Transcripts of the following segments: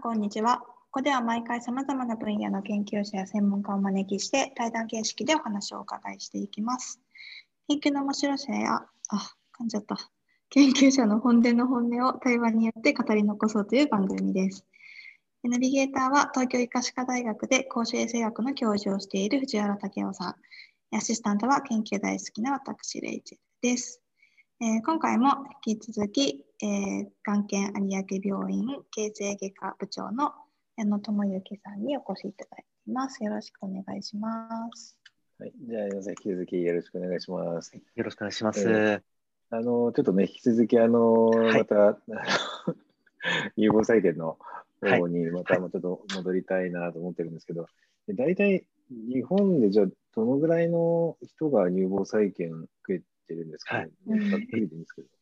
こんにちは。ここでは毎回様々な分野の研究者や専門家をお招きして対談形式でお話をお伺いしていきます。研究の面白さや、あ、噛んじゃった。研究者の本音の本音を対話によって語り残そうという番組です。ナビゲーターは東京医科歯科大学で公衆衛生学の教授をしている藤原武雄さん。アシスタントは研究大好きな私、レイチェルです。えー、今回も引き続き、えー、眼研有明病院形成外科部長の矢野智之さんにお越しいただいています。よろしくお願いします。はい、じゃあ、引き続きよろしくお願いします。よろしくお願いします。えー、あの、ちょっとね、引き続き、あの、はい、また、有望採点の方にまたちょっと戻りたいなと思ってるんですけど、はい、大体日本でじゃあどのぐらいの人が乳房再建受けてるんですか、はい、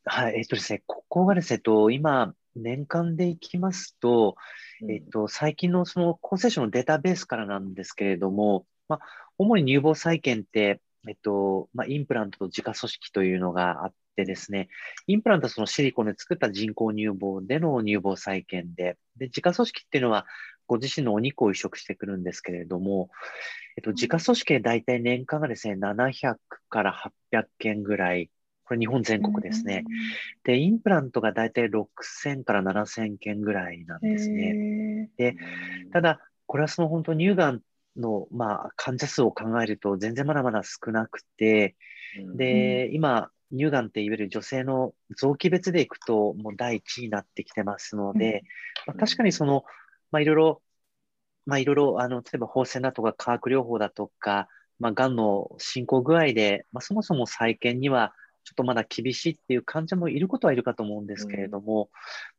はい、えっとですね、ここがですね、と今、年間でいきますと、うん、えっと、最近のその厚生省のデータベースからなんですけれども、まあ、主に乳房再建って、えっと、まあ、インプラントと自家組織というのがあってですね、インプラントはそのシリコンで作った人工乳房での乳房再建で、で、自家組織っていうのは、ご自身のお肉を移植してくるんですけれども、えっと、自家組織で大体年間がですね、700から800件ぐらい、これ日本全国ですね。で、インプラントが大体6000から7000件ぐらいなんですね。で、ただ、これはその本当乳がんの、まあ、患者数を考えると全然まだまだ少なくて、で、今、乳がんっていわゆる女性の臓器別でいくともう第一になってきてますので、まあ、確かにその、まあ、いろいろ、まあ、いろいろ、あの、例えば放射線だとか化学療法だとか、まあ、がんの進行具合で、まあ、そもそも再建にはちょっとまだ厳しいっていう患者もいることはいるかと思うんですけれども、うん、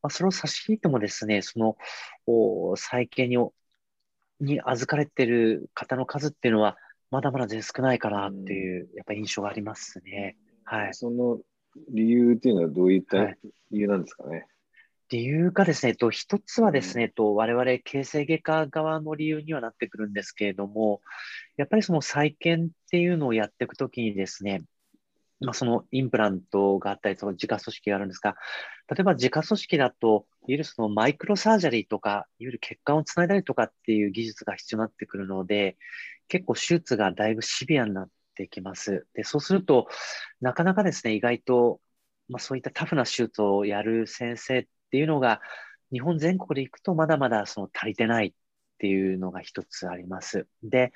まあ、それを差し引いてもですね、その、お再建にに預かれてる方の数っていうのは、まだまだ全然少ないかなっていう、やっぱり印象がありますね。はい。その理由っていうのはどういった理由なんですかね？はい理由がですね、と一つはですね、と我々形成外科側の理由にはなってくるんですけれども、やっぱりその再建っていうのをやっていくときにですね、まあ、そのインプラントがあったり、その自家組織があるんですが、例えば自家組織だと、いわゆるそのマイクロサージャリーとか、いわゆる血管をつないだりとかっていう技術が必要になってくるので、結構手術がだいぶシビアになってきます。で、そうすると、なかなかですね、意外と、まあ、そういったタフな手術をやる先生っていうのが、日本全国で行くとまだまだその足りてないっていうのが一つあります。で、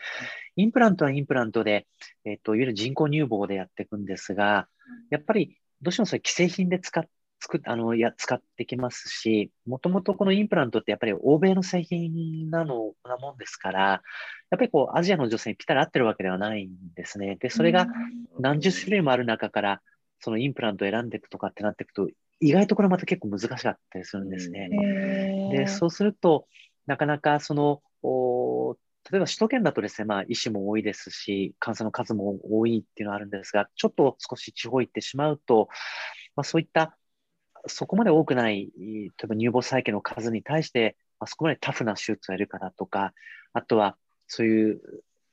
インプラントはインプラントで、えっ、と、いわゆる人工乳房でやっていくんですが、やっぱりどうしてもそれ既製品で使っ作あのや使ってきますし、もともとこのインプラントってやっぱり欧米の製品なのなもんですから、やっぱりこうアジアの女性にぴったり合ってるわけではないんですね。で、それが何十種類もある中から、そのインプラントを選んでいくとかってなっていくと、意外とこれまた結構難しかったりするんですね。で、そうすると、なかなかその、例えば首都圏だとですね、まあ医師も多いですし、患者の数も多いっていうのはあるんですが、ちょっと少し地方行ってしまうと、まあそういったそこまで多くない、例えば乳房再建の数に対して、まあ、そこまでタフな手術をやるかだとか、あとはそういう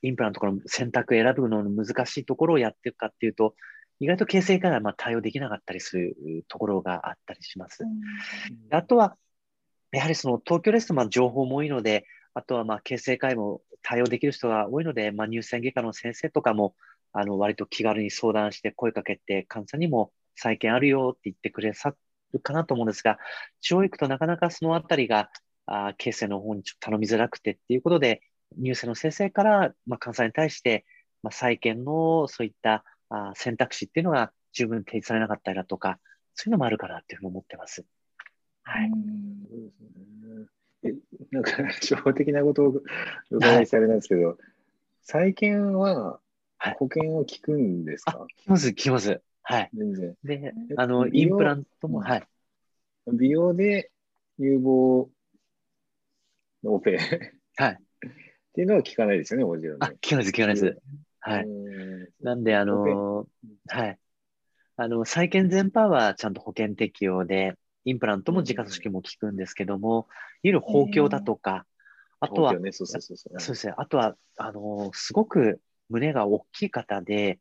インプラントの選択選ぶのの難しいところをやっていくかっていうと、意外と形成からまあ対応できなかったりするところがあったりします。うん、あとは、やはりその東京ですとまあ情報も多いので、あとはまあ形成会も対応できる人が多いので、まあ、乳腺外科の先生とかもあの割と気軽に相談して声かけて、患者にも再建あるよって言ってくれさるかなと思うんですが、地方行くとなかなかそのあたりが、あ形成の方にちょっと頼みづらくてっていうことで、乳腺の先生から、まあ、患者に対して、まあ、再建のそういったあ選択肢っていうのが十分提示されなかったりだとか、そういうのもあるかなっていうふうに思ってます。はい。えなんか、初歩的なことを伺いされなんですけど、はい、再建は保険を聞くんですか、はい、聞きます、聞きます。はい。全然。で、あの、インプラントも、はい。美容で乳房のオペ。はい。っていうのは聞かないですよね、もちろん、ね。あ、聞かないです、聞かないです。はい。なんで、あのはい。あの、再建全般はちゃんと保険適用で、インプラントも自家組織も効くんですけども、いわゆる包協だとか、あとは、ね、そうそうそうそう。そうですね。あとは、あの、すごく胸が大きい方で、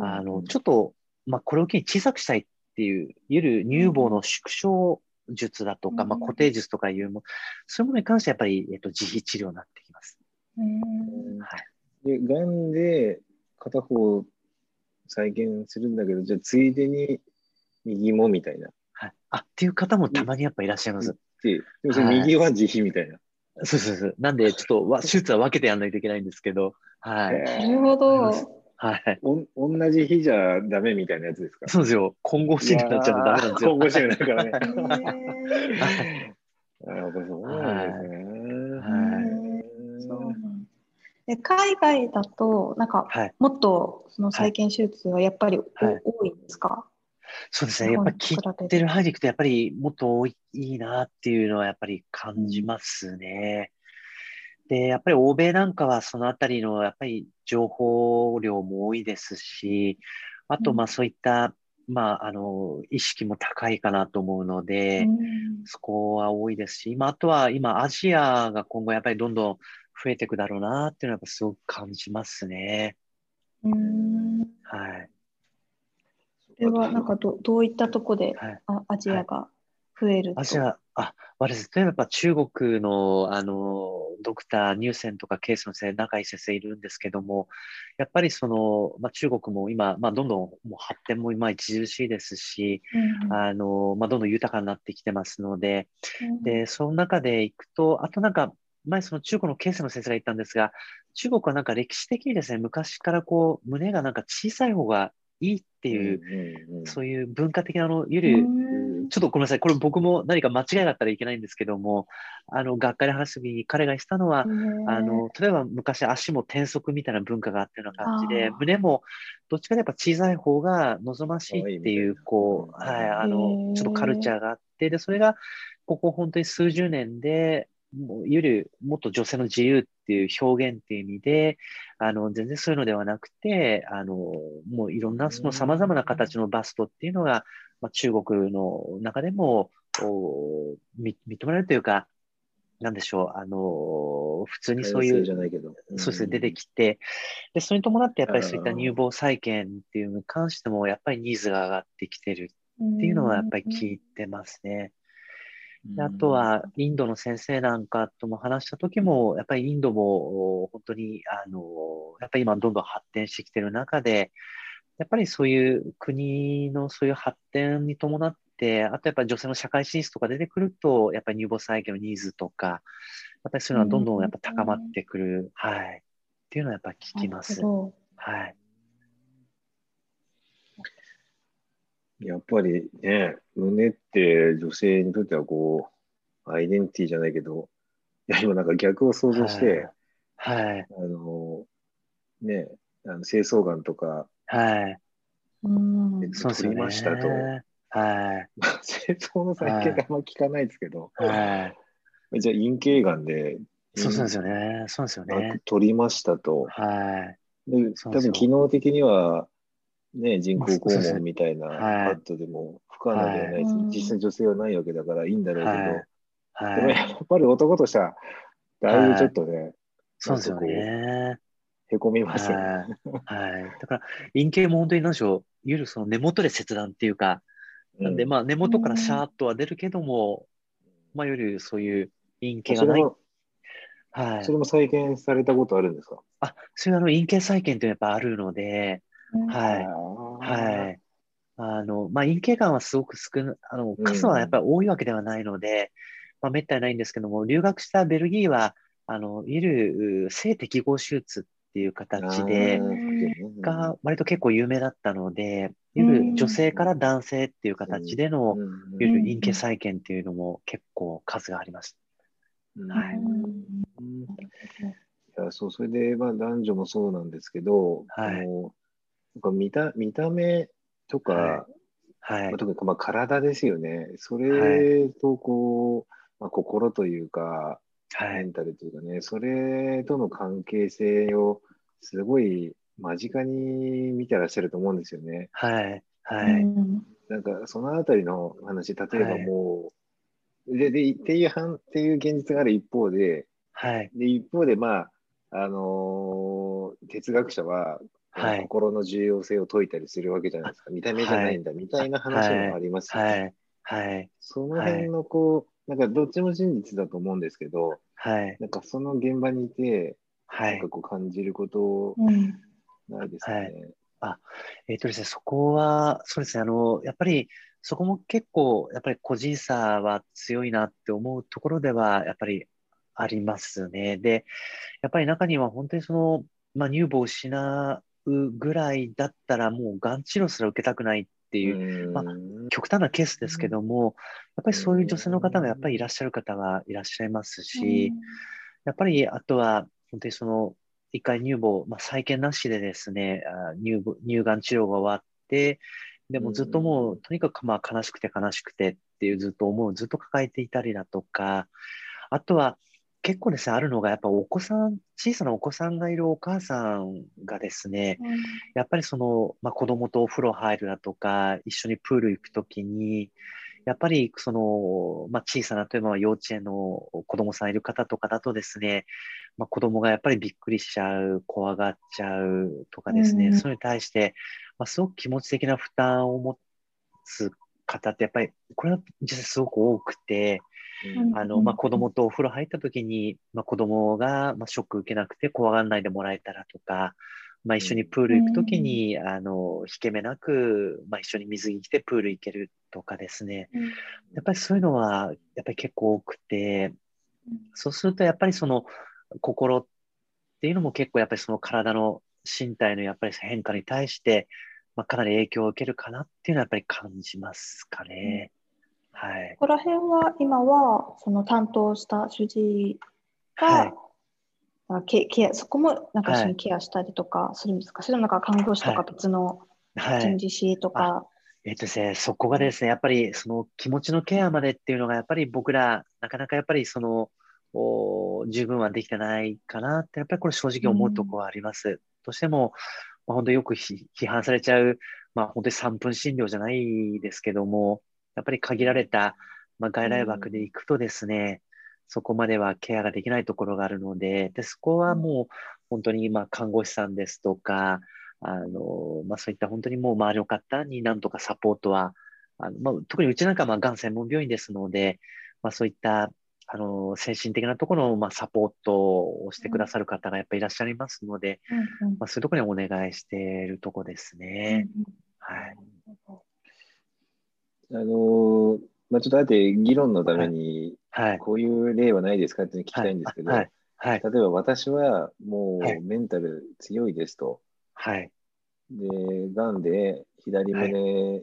あの、ちょっと、まあ、これを機に小さくしたいっていう、いわゆる乳房の縮小術だとか、うんまあ、固定術とかいうも、そういうものに関してはやっぱり、えっと、自費治療になってきます。うん。はい。で、がんで片方再建するんだけど、じゃあついでに右もみたいな。はい。あ、っていう方もたまにやっぱいらっしゃいます。で、でもそ右は自費みたいな。そうそうそう。なんで、ちょっとわ、手術は分けてやらないといけないんですけど、はい。なるほど。はい。おん同じ日じゃダメみたいなやつですか？そうですよ。混合診療になっちゃうとダメなんですよ。混合診療になるからね。へーあそうなんですね。で海外だと、なんか、はい。もっとその再建手術はやっぱりお、はい多いんですか？そうですね。やっぱり切ってる範囲でいくと、やっぱりもっと多いいいなっていうのはやっぱり感じますね。で、やっぱり欧米なんかはそのあたりのやっぱり情報量も多いですし、あとうんまあそういった、まああの、意識も高いかなと思うので、うんそこは多いですし、今、あとは今、アジアが今後やっぱりどんどん増えていくだろうなっていうのはやっぱすごく感じますね。うんはい。それはなんかどどういったとこではい。あアジアが増えると、アジア、あ、私、例えば中国の、あの、ドクター、ニューセンとかケースの先生、仲いい先生いるんですけども、やっぱりその、まあ、中国も今、まあ、どんどんもう発展も今著しいですし、うんあの、まあ、どんどん豊かになってきてますので、うんで、その中でいくと、あとなんか、前その中国のケースの先生が言ったんですが、中国はなんか歴史的にですね、昔からこう、胸がなんか小さい方がいいっていう、うんうんそういう文化的なあの、ゆる、うん。ちょっとごめんなさい、これ僕も何か間違いがあったらいけないんですけども、あの、学会で話すときに彼が言ってたのは、あの、例えば昔足も転足みたいな文化があったような感じで胸もどっちかというとやっぱ小さい方が望ましいっていう、こう、はい、あへの、ー。ちょっとカルチャーがあって、で、それが、ここ本当に数十年で、もうゆる、もっと女性の自由っていう表現っていう意味で、あの、全然そういうのではなくて、あの、もういろんなその様々な形のバストっていうのが、まあ、中国の中でも、おみ認められるというか、なんでしょう、あの、普通にそういうじゃないけど。そうですね、出てきて、で、それに伴ってやっぱりそういった乳房再建っていうのに関しても、やっぱりニーズが上がってきてるっていうのはやっぱり聞いてますね。であとは、インドの先生なんかとも話した時も、やっぱりインドもお本当に、あの、やっぱり今どんどん発展してきてる中で、やっぱりそういう国のそういう発展に伴って、あとやっぱり女性の社会進出とか出てくると、やっぱり乳房再建のニーズとか、やっぱりそういうのはどんどんやっぱ高まってくる、はい。っていうのはやっぱり聞きます。はい。やっぱりね、胸って女性にとってはこう、アイデンティティじゃないけど、いや、今なんか逆を想像して、はい。あの、ね、あの清掃眼とか、はい。どうんえそうですよね。取りましたとはい。清掃の再建ってあんま聞かないですけど、はい。じゃあ陰茎眼で、そうそうですよね。そうですよね。取りましたと。はい。で多分機能的には、ね、人工肛門みたいなはいパッドでも不可能ではないです、はい実際女性はないわけだからいいんだろうけど、はい。でもやっぱり男としては、だいぶちょっとね、そうですよね。へこみますよね。はい。はい。だから、陰茎も本当に何でしょう、いわゆるその根元で切断っていうか、なんで、まあ根元からシャーッとは出るけども、まあいわゆるそういう陰茎がない。はいそ。れも再現されたことあるんですか？あ、そういうあの陰茎再建ってやっぱあるので、はい。い。はい。あの、まあ、陰茎がんはすごく少な、あの、数はやっぱり多いわけではないので、まあ、めったにないんですけども、留学したベルギーは、あの、いわゆる性適合手術っていう形で、が割と結構有名だったので、いる女性から男性っていう形での、いわゆる陰茎再建っていうのも結構数があります。はいいやそうそれで、まあ、男女もそうなんですけど、はいなんか見た見た目とか、ははいまあ、。特にまあ体ですよね、それとこう、まあ、心というか、はい。メンタルというかね、それとの関係性をすごい間近に見てらっしゃると思うんですよね。はい。はい。なんかそのあたりの話、例えばはいもう、ででっていう反っていう現実がある一方で、はい。で一方で、まああのー哲学者は、はい心の重要性を説いたりするわけじゃないですか。見た目じゃないんだ、みたいな話もありますよね。はい。はい。その辺のこう、なんかどっちも真実だと思うんですけど、はい。なんかその現場にいて、はいなんか。こう感じることうんないですかね。えっとですね、そこは、そうですね、あの、やっぱり、そこも結構、やっぱり個人差は強いなって思うところでは、やっぱりありますね。で、やっぱり中には本当にその、まあ、乳房を失うぐらいだったら、もうがん治療すら受けたくないっていう、まあうん極端なケースですけども、やっぱりそういう女性の方がやっぱりいらっしゃる方はいらっしゃいますし、やっぱりあとは、本当にその、一回乳房、まあ、再建なしでですね、あ乳房乳がん治療が終わって、でもずっともう、とにかくまあ悲しくて悲しくてっていうずっと思う、ずっと抱えていたりだとか、あとは結構ですね、あるのが、やっぱお子さん、小さなお子さんがいるお母さんがですね、やっぱりその、まあ、子供とお風呂入るだとか、一緒にプール行くときに、やっぱりその、まあ、小さな、例えば幼稚園の子供さんいる方とかだとですね、まあ、子供がやっぱりびっくりしちゃう、怖がっちゃうとかですね、うん。それに対して、まあ、すごく気持ち的な負担を持つ方って、やっぱり、これは実際すごく多くて、うんあの、まあ、子供とお風呂入った時に、まあ、子供が、まあ、ショック受けなくて怖がらないでもらえたらとか、まあ、一緒にプール行く時に、あの、引け目なく、まあ、一緒に水着着てプール行けるとかですね。やっぱりそういうのは、やっぱり結構多くて、そうするとやっぱりその心っていうのも結構やっぱりその体の身体のやっぱり変化に対して、まあ、かなり影響を受けるかなっていうのはやっぱり感じますかね。はい。ここら辺は今はその担当した主治医が、はいあケケアそこもなんか一緒はいにケアしたりとかするんですか、それともなんか看護師とかはい別のはい。人事師とか、えっとですね、そこがですね、やっぱりその気持ちのケアまでっていうのが、やっぱり僕ら、なかなかやっぱりその、お十分はできてないかなって、やっぱりこれ正直思うところはあります。どうしても、まあ、本当よくひ批判されちゃう、まあ本当に3分診療じゃないですけども、やっぱり限られた、まあ、外来枠で行くとですね、そこまではケアができないところがあるので、で、そこはもう本当にまあ看護師さんですとか、あの、まあそういった本当にもう周りの方になんとかサポートは、あのまあ、特にうちなんかはまあがん専門病院ですので、まあそういった、あの、精神的なところのまあサポートをしてくださる方がやっぱりいらっしゃいますので、うんうん。まあそういうところにお願いしているとこですね。うんはい。あのーまあ、ちょっとあえて議論のために、はい。こういう例はないですかって聞きたいんですけど、はい。はい。例えば私はもはいうメンタル強いですと。はい。で、がんで左胸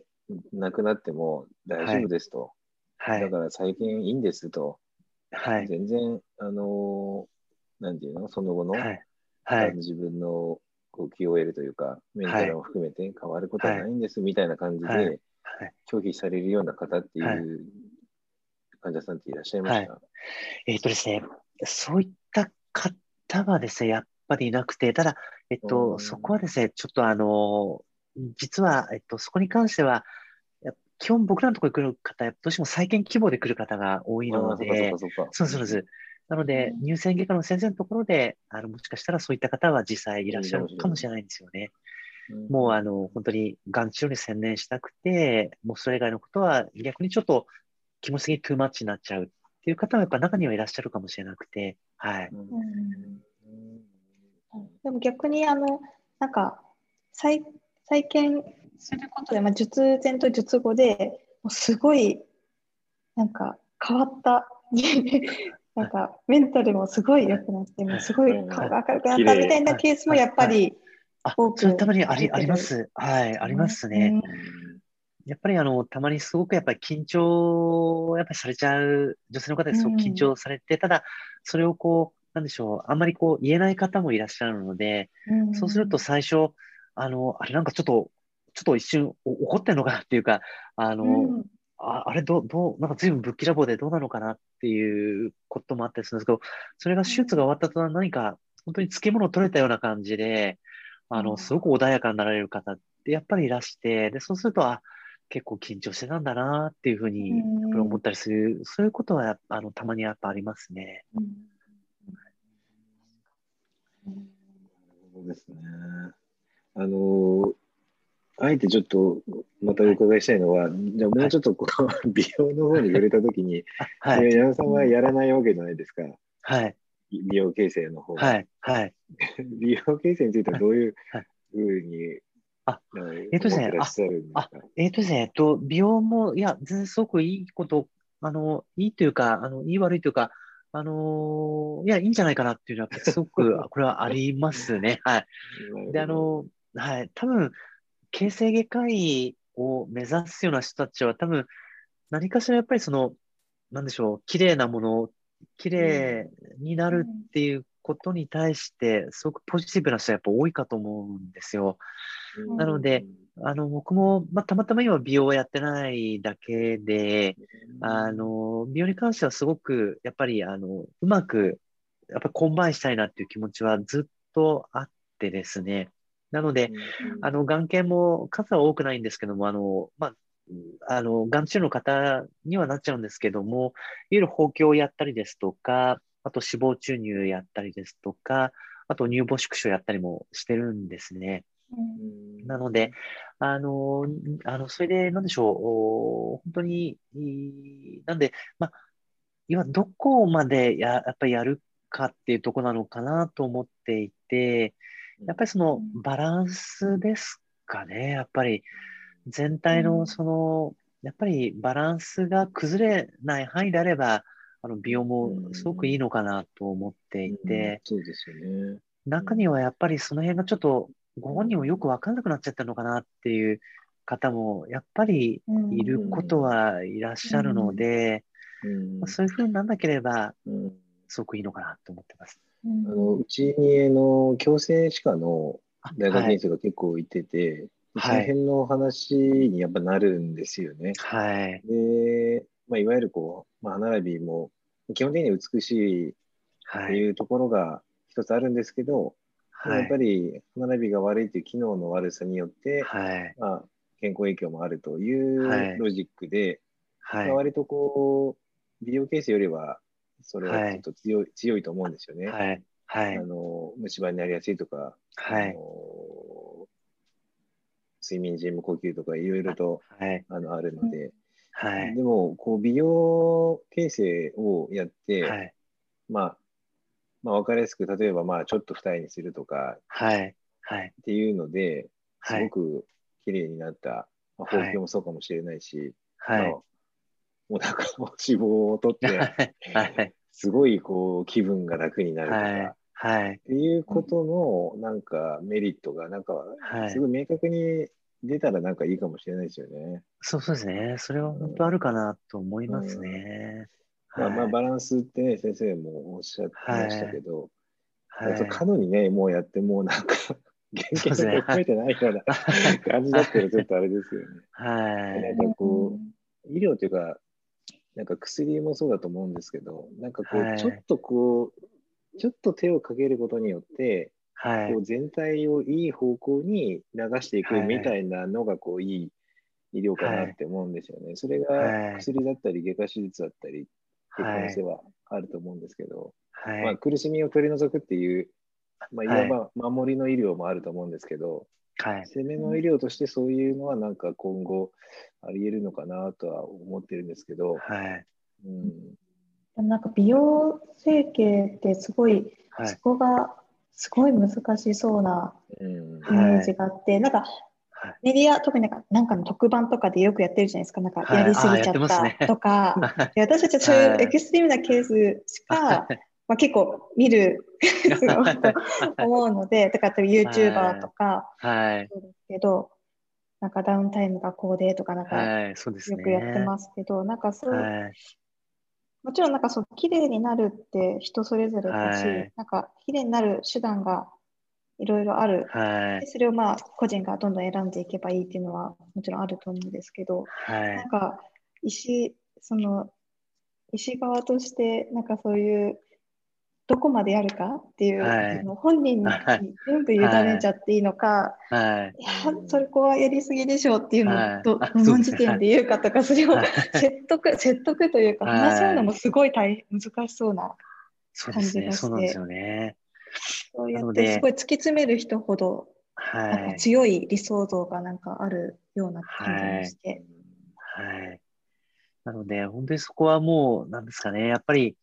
なくなっても大丈夫ですと。はい。だから再建いいんですと。はい。全然、あのーなんていうの、その後の、はい。自分の QOL というか、メンタルも含めて変わることはないんですみたいな感じはいで拒否されるような方っていはいう患者さんっていらっしゃいました？えっ、とですね、そういった方はですね、やっぱりいなくて、ただ、えっうと、んそこはですね、ちょっとあの、実は、えっと、そこに関しては、基本僕らのところに来る方、どうしても再建希望で来る方が多いあのでか、そうそうです。なので、うん乳腺外科の先生のところで、あの、もしかしたらそういった方は実際いらっしゃるいいかもしかもしれないんですよね。うん。もうあの、本当にがん治療に専念したくて、もうそれ以外のことは逆にちょっと気持ち的にトゥーマッチになっちゃうっていう方はやっぱ中にはいらっしゃるかもしれなくて、はい。うん。うん。でも逆にあのなんか再再建することで、まあ、術前と術後でもうすごいなんか変わった。なんかメンタルもすごい良くなってもうすごいうん。顔が明るくなったみたいなケースもやっぱりあそれたまにありあります。はい、ありますね。やっぱりあの、たまにすごくやっぱり緊張をやっぱりされちゃう女性の方ですごく緊張されて、ただ、それをこう、なんでしょう、あんまりこう言えない方もいらっしゃるので、うん。そうすると最初、あの、あれなんかちょっと、ちょっと一瞬お怒ってんのかなっていうか、あの、うん。ああれどう、どう、なんか随分ぶっきらぼうでどうなのかなっていうこともあったりするんですけど、それが手術が終わった途端何か本当に漬物取れたような感じで、あの、うんすごく穏やかになられる方ってやっぱりいらして、で、そうすると、あ、結構緊張してたんだなっていうふうに思ったりする、そういうことはあの、たまにやっぱありますね。そうですね。あの、あえてちょっとまたお伺いしたいのは、じゃあもうちょっとこう、美容の方に触れたときに、はえーい。矢野さんはやらないわけじゃないですか。はい。美容形成の方が。はい。はい。美容形成についてはどういうはいふうに、あえっとですね思ってらっしゃるんですか？えっ、とですね、えっと、美容も、いや、すごくいいこと、あの、いいというか、あの、いい悪いというか、あのいや、いいんじゃないかなっていうのは、すごく、これはありますね。はい。で、あの、はい、多分、形成外科医を目指すような人たちは、多分、何かしらやっぱりその、なんでしょう、綺麗なもの、綺麗になるっていうことに対して、すごくポジティブな人はやっぱ多いかと思うんですよ。うんなので、あの、僕も、まあ、たまたま今美容をやってないだけで、あ、の、美容に関してはすごく、やっぱり、あの、うまく、やっぱコンバインしたいなっていう気持ちはずっとあってですね。なので、あの、がん研も数は多くないんですけども、あの、まあ、あの、眼中の方にはなっちゃうんですけども、いわゆる豊胸をやったりですとか、あと脂肪注入やったりですとか、あと乳房縮小やったりもしてるんですね。なので、あの、あの、それで、なんでしょう、お本当に、いなんで、まあ、今、どこまでや、やっぱりやるかっていうところなのかなと思っていて、やっぱりそのうん。バランスですかね、やっぱり全体うん。のその、やっぱりバランスが崩れない範囲であれば、あの美容もすごくいいのかなと思っていて、そうですよね。中にはやっぱりその辺がちょっとご本人もよくわかんなくなっちゃったのかなっていう方もやっぱりいることはいらっしゃるので、そういうふうになんなければうん。すごくいいのかなと思ってます。うん。あのうちにの矯正歯科のあ大学はい。院生が結構いてて、そのはい。辺の話にやっぱなるんですよね。はい。で、まあ、いわゆるこう、まあ、歯並びも基本的に美しいっはい。ていうところが一つあるんですけど、はい。やっぱり歯並びが悪いという機能の悪さによって、はい。まあ、健康影響もあるとはいいうロジックで、はいまあ、。割とこう、美容ケースよりは、それはちょっと強い,、強いと思うんですよね。はい。はいあ。の虫歯になりやすいとか、はい。あの睡眠時無呼吸とかいろいろとはい。あのあるので、はい。でもこう美容形成をやって、はい。まあ、まあ、分かりやすく例えばまあちょっと二重にするとかはい。はい。っていうのですはい。ごく綺麗になった、まあ、はい包協もそうかもしれないし、はい。まあお腹の脂肪を取って はい。すごいこう気分が楽になるとか、はい。はい。っていうことのなんかメリットがなんかはいすごい明確に出たらなんかいいかもしれないですよね。そうそうですね。それは本当あるかなと思いますね。まあ、まあはいバランスってね先生もおっしゃってましたけど、はい過度にねもうやってもうなんか 原型が含めてないような感じだったらちょっとあれですよね。はい。なんかこ医療というかなんか薬もそうだと思うんですけどなんかこう、はいちょっとこうちょっと手をかけることによってはいこ。う全体をいい方向に流していくはいみたいなのがこういい医療かなって思うんですよね。それはいが薬だったり外科手術だったりっていう可はい能性。はあると思うんですけど、はい。まあ、苦しみを取り除くっていう、まあ、いはいわば守りの医療もあると思うんですけど、はい。攻めの医療としてそういうのはなんか今後あり得るのかなとは思ってるんですけど、はい。うん、なんか美容整形ってすごい、そはい。こがすごい難しそうなうん、イメージがあって、なんかはい。メディア、特になんかなんかの特番とかでよくやってるじゃないですか、なんかはいやりすぎちゃったとか、は いで私たちはそういうはいエクストリームなケースしか、まあ、結構見る と思うので、だから例えば YouTuber とかはい。そうですけど、なんかダウンタイムがこうでとかなんかはい。そうですね。よくやってますけど、なんかそう、はい。もちろんなんかそう綺麗になるって人それぞれだし、はいなんか綺麗になる手段がいろいろある。はい。でそれをまあ個人がどんどん選んでいけばいいっていうのはもちろんあると思うんですけど、はい。なんか医師、その医師側としてなんかそういうどこまでやるかっていう、はい本人にはい全部委ねちゃっていいのか、はい。い、や、それこはやりすぎでしょうっていうのをど,、はいあどの時点で言うかとか、それをはい 説得、説得というか、はい話し合うのもすごい大変難しそうな。感じがしてそうなんですよね。そうやってすごい突き詰める人ほどはい。強い理想像がなんかあるような感じがして。はい。なので、本当にそこはもう、なんですかね、やっぱり、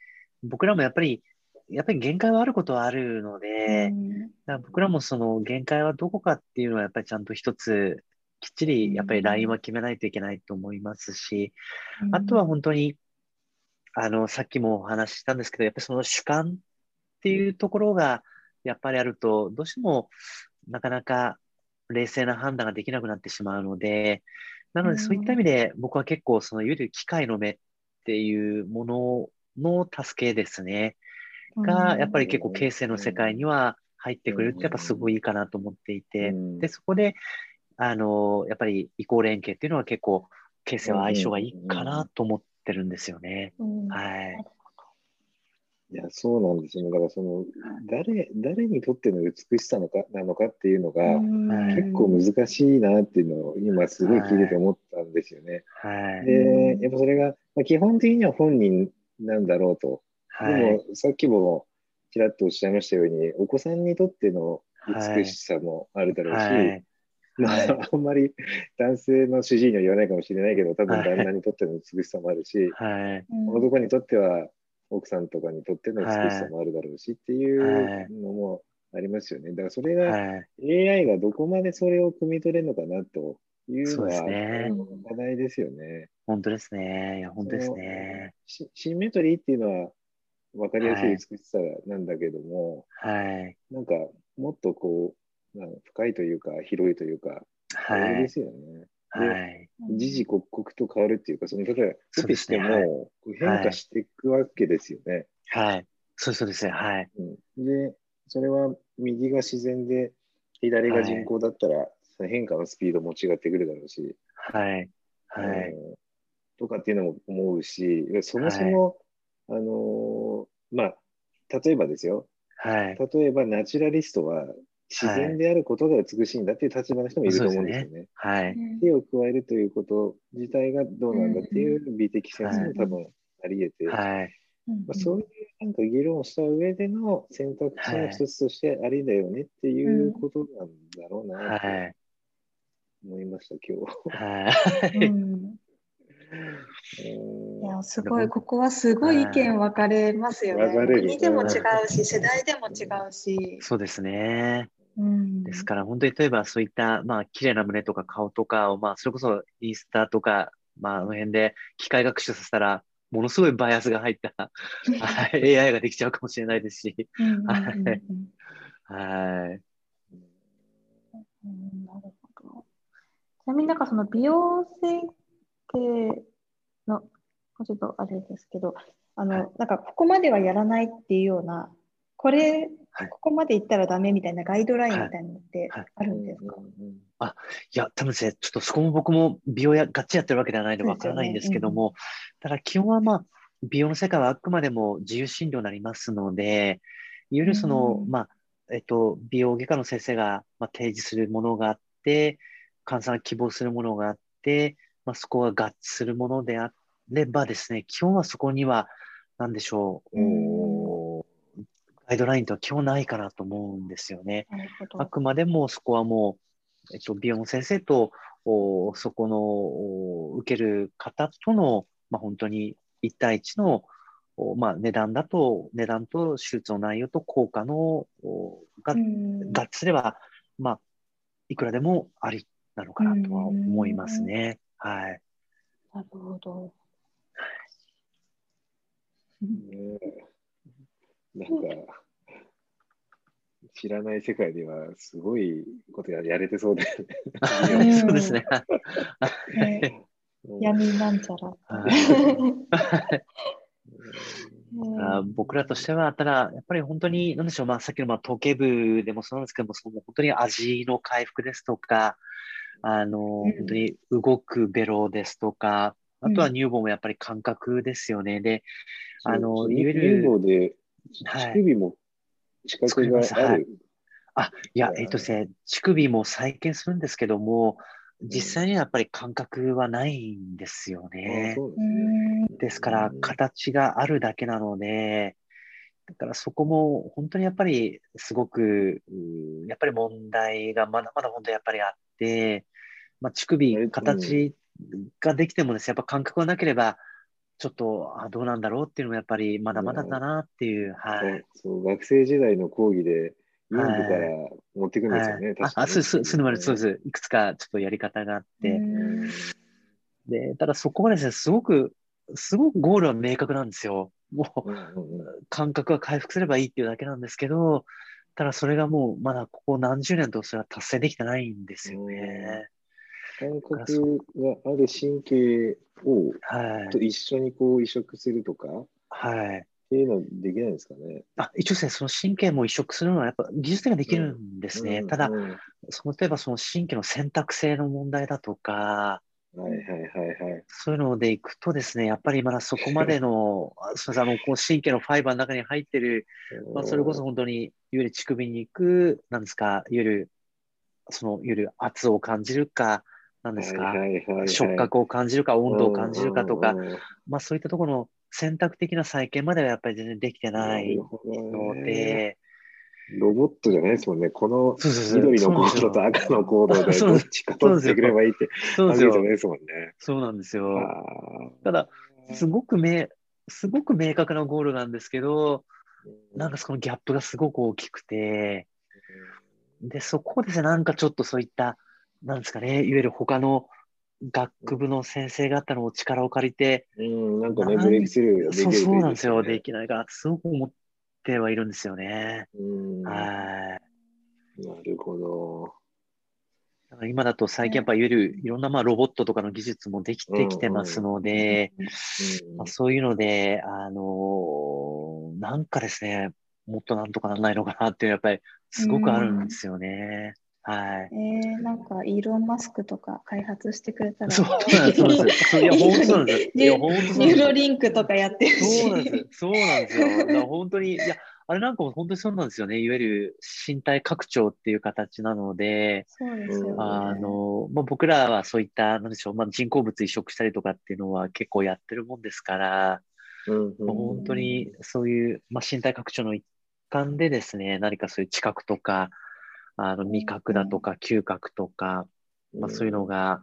僕らもやっぱり、やっぱり限界はあることはあるので、うん。だから僕らもその限界はどこかっていうのはやっぱりちゃんと一つきっちりやっぱりラインは決めないといけないと思いますし、あとは本当に、あの、さっきもお話ししたんですけど、やっぱりその主観っていうところがやっぱりあると、どうしてもなかなか冷静な判断ができなくなってしまうので、なのでそういった意味で僕は結構そのいわゆる機械の目っていうものの助けですね。が、やっぱり結構形成の世界には入ってくれるってやっぱすごいいいかなと思っていて、うんで、そこで、あの、やっぱり移行連携っていうのは結構形成は相性がいいかなと思ってるんですよね。うんはい。いや、そうなんですよね。だからその、誰、誰にとっての美しさのか、なのかっていうのが、はい結構難しいなっていうのを今すごい聞いてて思ったんですよね。はい。で、やっぱそれが、まあ、基本的には本人なんだろうと。はい。でも、さっきもちらっとおっしゃいましたように、お子さんにとっての美しさもあるだろうし、はい。まはいあ、あんまり男性の主治医には言わないかもしれないけど、多分はい旦那にとっての美しさもあるし、はい。男にとっては奥さんとかにとっての美しさもあるだろうしっていうのもありますよね。だからそれがはい。AI がどこまでそれを汲み取れるのかなというのそうですはね課題ですよね。本当ですね。いや、本当ですね。シシンメトリーっていうのは分かりやすい美しさなんだけども、はい。なんかもっとこう、なんか深いというか広いというか、そはい。れですよね。はい。時々刻々と変わるっていうか、その例えば、そしても変化していくわけですよね。はい。そうそうですね。はい。うん、で、それは右が自然で、左が人工だったら、その変化のスピードも違ってくるだろうし、はい。はい。うんとかっていうのも思うし、そもそも、あのーまあ、例えばですよ、はい。例えばナチュラリストは自然であることが美しいんだっていう立場の人もいると思うんですよね。はい。手を加えるということ自体がどうなんだっていう美的センスも多分あり得て、はい。まあ、そういうなんか議論をした上での選択肢の一つとしてありだよねっていうことなんだろうなとはい。思いました、今日。はい。いやすごいここはすごい意見分かれますよね。分かれる国でも違うし世代でも違うし。そうですね。うんですから、本当に例えばそういった、まあ、綺麗な胸とか顔とかを、まあ、それこそインスタとか、まあ、あの辺で機械学習させたら、ものすごいバイアスが入ったはい AI ができちゃうかもしれないですし。はい。うんなるほど。ちなみになんかその美容整形の、ちょっとあれですけど、あの、はい。なんかここまではやらないっていうような、これ、はい。ここまでいったらダメみたいなガイドラインみたいなのってはい。あるんですか、いや、多分ですね、ちょっとそこも僕も美容やがっちりやってるわけではないのでわからないんですけども、ただ基本はまあ、美容の世界はあくまでも自由診療になりますので、いわゆるその、うん。まあ、えっと、美容外科の先生が、まあ、提示するものがあって、患者さんが希望するものがあって、まあ、そこが合致するものであればですね、基本はそこには、なんでしょう、おガイドラインとは基本ないかなと思うんですよね。あくまでもそこはもう、えっと、美容の先生と、おそこのお受ける方との、まあ、本当に1対1の、おまあ、値段だと、値段と手術の内容と効果の、おがうん。合致すれば、まあ、いくらでもありなのかなとは思いますね。はい。なるほど。ねなんか、知らない世界ではすごいことややれてそうだよね。うんそうですね。闇なんちゃら。僕らとしては、ただ、やっぱり本当に、なんでしょう、まあ、さっきのまあ統計部でもそうなんですけども、その本当に味の回復ですとか、あの、うん。本当に動くベロですとか、あとはうん。乳房もやっぱり感覚ですよね。で、あのいわゆる乳房ではい。乳首も近くがある？あ、いやう、んえっとですね、乳首も再建するんですけども、実際にはやっぱり感覚はないんですよあね。そう。ん。ですから、形があるだけなので、だからそこも本当にやっぱりすごく、やっぱり問題がまだまだ本当にやっぱりあって、まあ、乳首、形ができてもですね、やっぱ感覚がなければ、ちょっとあどうなんだろうっていうのもやっぱりまだまだだなっていう。はい、そう学生時代の講義で、インドから持っていくんですよね。はい、あ、す、す、すぬまで、そうです。いくつかちょっとやり方があって。で、ただそこはですね、すごく、すごくゴールは明確なんですよ。もう、感覚が回復すればいいっていうだけなんですけど、ただそれがもうまだここ何十年とそれは達成できてないんですよね。感覚がある神経を、はい、と一緒にこう移植するとか、はい。っていうのできないんですかね。あ一応ですね、その神経も移植するのはやっぱ技術的にはできるんですね。うん、ただ、うん、その例えばその神経の選択性の問題だとか、はいはいはいはい。そういうのでいくとですね、やっぱりまだそこまでの、すみません、あの、こう神経のファイバーの中に入ってる、まあ、それこそ本当に、いわゆる乳首に行く、なんですか、いわゆる、その、いわゆる圧を感じるか、なんですか、触覚を感じるか、温度を感じるかとか、まあそういったところの選択的な再建まではやっぱり全然できてないので、ロボットじゃないですもんね。この緑のコードと赤のコードでどっちか取ってくればいいって。感じじゃないですもんね。そうなんですよ。ただ、すごく明、すごく明確なゴールなんですけど、なんかそのギャップがすごく大きくて、で、そこですね、なんかちょっとそういった、なんですかね、いわゆる他の学部の先生方の力を借りて、うん、なんかね、ブレイクスルーできる、そうそうなんですよ、できないかな、すごく思ってはいるんですよね。はい。なるほど。今だと最近やっぱいわゆるいろんなまあロボットとかの技術もできてきてますので、まあ、そういうので、あのー、なんかですね、もっとなんとかならないのかなっていうやっぱりすごくあるんですよね。はい。えー、なんか、イーロン・マスクとか開発してくれたら。そうなんです。いや、本当なんです。いや、本当ニューロリンクとかやってるし。そうなんです。そうなんですよ。だから本当に、いや、あれなんかも本当にそうなんですよね。いわゆる身体拡張っていう形なので、そうですよ、ね、あの、まあ、僕らはそういった、なんでしょう、まあ、人工物移植したりとかっていうのは結構やってるもんですから、うんうん、本当にそういう、まあ、身体拡張の一環でですね、何かそういう知覚とか、あの味覚だとか嗅覚とか、まあ、そういうのが、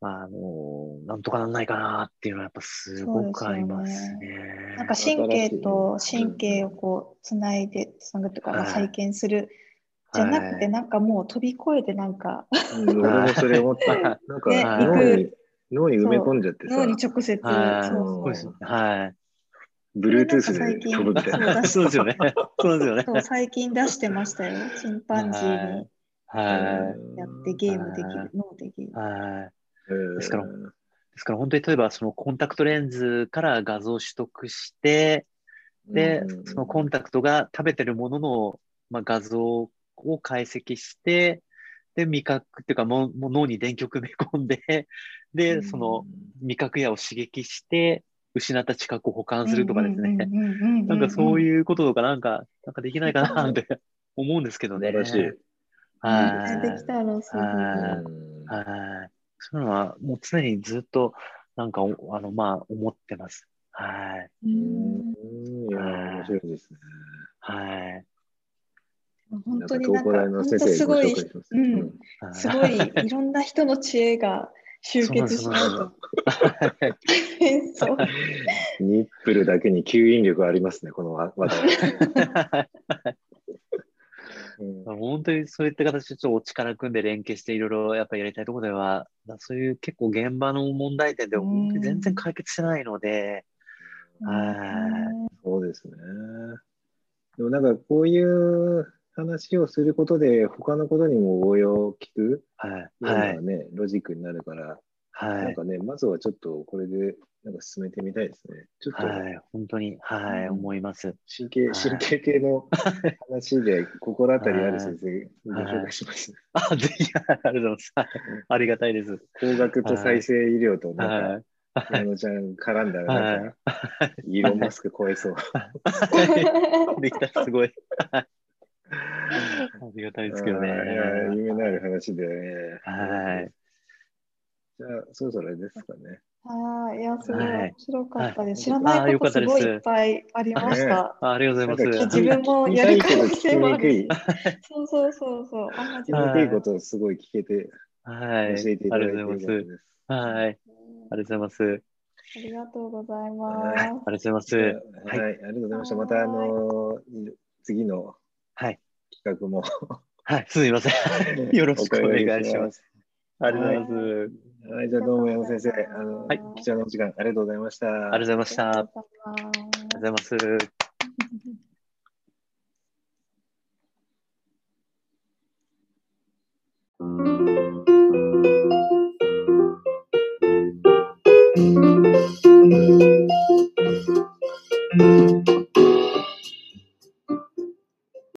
あの、なんとかなんないかなっていうのはやっぱすごくありますね。すね。なんか神経と神経をこうつないで、つなぐとか、まあ、再建する、じゃなくて、なんかもう飛び越えてなんか、俺もそれ思って、なんか脳に、脳に埋め込んじゃってさ。脳に直接、そうそう。はい。Bluetooth で飛ぶみたいな。そうですよね。そうですよね。最近出してましたよ。チンパンジーに。はい。やってゲームできる、脳できる。はい。ですから、ですから本当に例えばそのコンタクトレンズから画像を取得して、で、そのコンタクトが食べてるものの、まあ、画像を解析して、で、味覚っていうかもうもう脳に電極埋め込んで、で、その味覚野を刺激して、失った知覚を保管するとかですね。なんかそういうこととかなんか、なんかできないかなって思うんですけどね。素晴らしい。はい。できたらすごい。はい。そういうのはもう常にずっとなんかあのまあ思ってます。はい。うん。いや面白いですね。はい。本当になんか、本当すごい、うん、すごいいろんな人の知恵が集結しないと。ニップルだけに吸引力ありますね、この話題。本当にそういった形でちょっとお力組んで連携していろいろやっぱりやりたいところでは、そういう結構現場の問題点で本当に全然解決してないので、はい。そうですね。でもなんかこういう話をすることで、他のことにも応用を聞くはい。はい。ね、ロジックになるから、はい、なんかね、まずはちょっとこれでなんか進めてみたいですね。ちょっと、はい、本当に、はい、うん、思います。神経、神経系の話で心当たりある先生、ご紹介します。あ、ぜひ、ありがとうございます。ありがたいです。工学と再生医療と、なんか、矢野ちゃん絡んだら、なんか、イーロン・マスク超えそう。できた、すごい。ありがたいですけどね。いや、夢のある話で、はい。じゃあ、そろそろですかね。はい、いや、すごいはい面白かったです。はい知らないことすごいかったですいっぱいありましねた。あありがとうございます。自分もやり可能性もある。そうそうそうそう。あんにくいことをすごい聞けて、はい。教えていただいてよかったありがとうございます。です。はい。ありがとうございます。ありがとうございまはいありがとうございます。はい、はいありがとうございました。また、あのー次のはい、企画もはい、すみません。よろしくお願いします。ありがとうございます。はい、はい、じゃあどうも山先生、あの、はい、貴重なお時間ありがとうございました。ありがとうございました。ありがとうございます。ま す